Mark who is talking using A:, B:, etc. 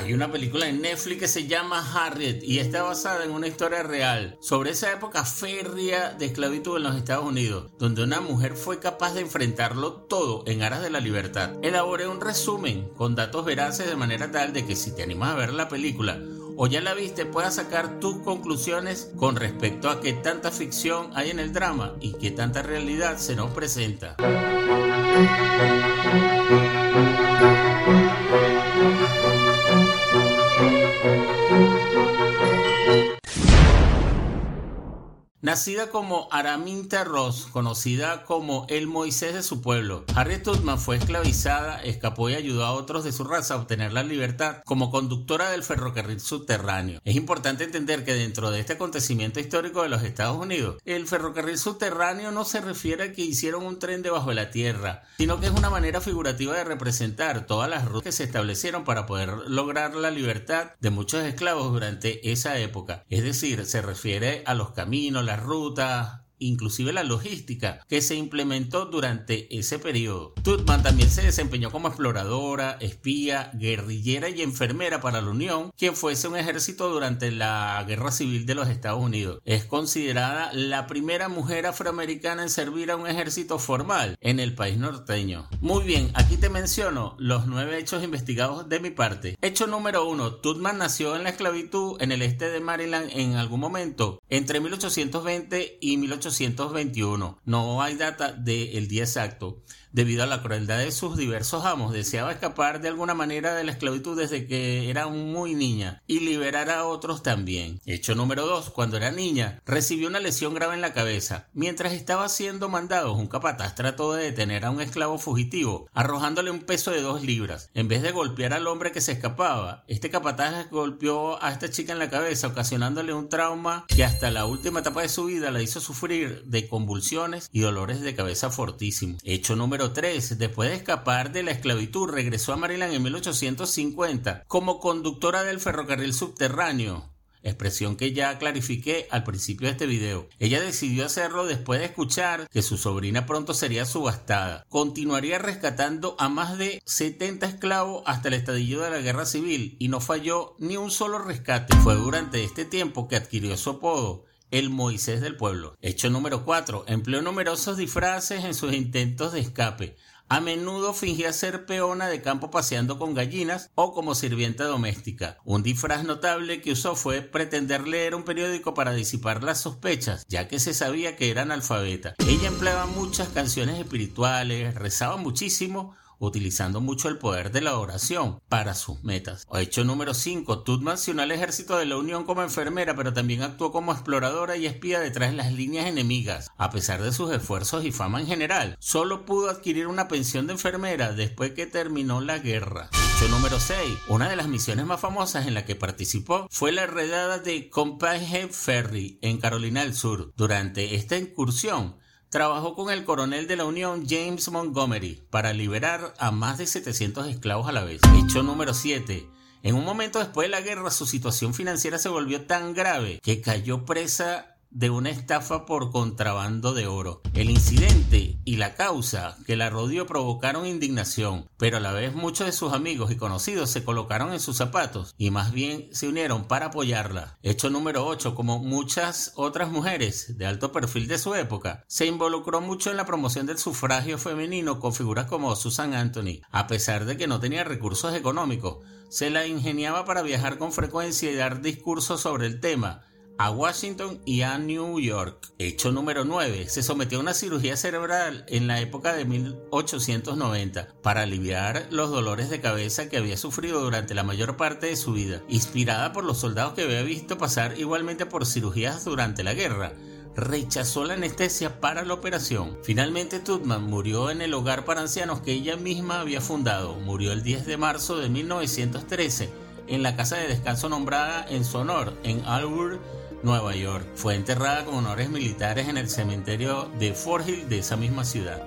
A: Hay una película en Netflix que se llama Harriet y está basada en una historia real sobre esa época férrea de esclavitud en los Estados Unidos, donde una mujer fue capaz de enfrentarlo todo en aras de la libertad. Elaboré un resumen con datos veraces de manera tal de que si te animas a ver la película o ya la viste puedas sacar tus conclusiones con respecto a qué tanta ficción hay en el drama y qué tanta realidad se nos presenta. Nacida como Araminta Ross, conocida como el Moisés de su pueblo, Harriet Tubman fue esclavizada, escapó y ayudó a otros de su raza a obtener la libertad como conductora del ferrocarril subterráneo. Es importante entender que dentro de este acontecimiento histórico de los Estados Unidos, el ferrocarril subterráneo no se refiere a que hicieron un tren debajo de la tierra, sino que es una manera figurativa de representar todas las rutas que se establecieron para poder lograr la libertad de muchos esclavos durante esa época. Es decir, se refiere a los caminos, las rutas, inclusive la logística que se implementó durante ese periodo. Tutman también se desempeñó como exploradora, espía, guerrillera y enfermera para la Unión, quien fuese un ejército durante la Guerra Civil de los Estados Unidos. Es considerada la primera mujer afroamericana en servir a un ejército formal en el país norteño. Muy bien, aquí te menciono los nueve hechos investigados de mi parte. Hecho número uno, Tutman nació en la esclavitud en el este de Maryland en algún momento entre 1820 y 1850 no hay data del día exacto debido a la crueldad de sus diversos amos, deseaba escapar de alguna manera de la esclavitud desde que era muy niña y liberar a otros también. Hecho número 2. Cuando era niña, recibió una lesión grave en la cabeza. Mientras estaba siendo mandado, un capataz trató de detener a un esclavo fugitivo, arrojándole un peso de dos libras. En vez de golpear al hombre que se escapaba, este capataz golpeó a esta chica en la cabeza, ocasionándole un trauma que hasta la última etapa de su vida la hizo sufrir de convulsiones y dolores de cabeza fortísimos. Hecho número 3. Después de escapar de la esclavitud, regresó a Maryland en 1850 como conductora del ferrocarril subterráneo expresión que ya clarifiqué al principio de este video. Ella decidió hacerlo después de escuchar que su sobrina pronto sería subastada. Continuaría rescatando a más de 70 esclavos hasta el estadillo de la guerra civil y no falló ni un solo rescate. Fue durante este tiempo que adquirió su apodo el Moisés del pueblo. Hecho número 4. Empleó numerosos disfraces en sus intentos de escape. A menudo fingía ser peona de campo paseando con gallinas o como sirvienta doméstica. Un disfraz notable que usó fue pretender leer un periódico para disipar las sospechas, ya que se sabía que era analfabeta. Ella empleaba muchas canciones espirituales, rezaba muchísimo, utilizando mucho el poder de la oración para sus metas. Hecho número 5. Tutman se unió al ejército de la Unión como enfermera, pero también actuó como exploradora y espía detrás de las líneas enemigas. A pesar de sus esfuerzos y fama en general, solo pudo adquirir una pensión de enfermera después que terminó la guerra. Hecho número 6. Una de las misiones más famosas en la que participó fue la redada de Compagnie Ferry en Carolina del Sur. Durante esta incursión, Trabajó con el coronel de la Unión James Montgomery para liberar a más de 700 esclavos a la vez. Hecho número 7. En un momento después de la guerra su situación financiera se volvió tan grave que cayó presa de una estafa por contrabando de oro. El incidente y la causa que la rodeó provocaron indignación, pero a la vez muchos de sus amigos y conocidos se colocaron en sus zapatos y más bien se unieron para apoyarla. Hecho número 8, como muchas otras mujeres de alto perfil de su época, se involucró mucho en la promoción del sufragio femenino con figuras como Susan Anthony, a pesar de que no tenía recursos económicos. Se la ingeniaba para viajar con frecuencia y dar discursos sobre el tema, a Washington y a New York. Hecho número 9. Se sometió a una cirugía cerebral en la época de 1890 para aliviar los dolores de cabeza que había sufrido durante la mayor parte de su vida, inspirada por los soldados que había visto pasar igualmente por cirugías durante la guerra rechazó la anestesia para la operación. Finalmente Tutman murió en el hogar para ancianos que ella misma había fundado. Murió el 10 de marzo de 1913 en la casa de descanso nombrada en su honor en Albur, Nueva York. Fue enterrada con honores militares en el cementerio de Fort Hill de esa misma ciudad.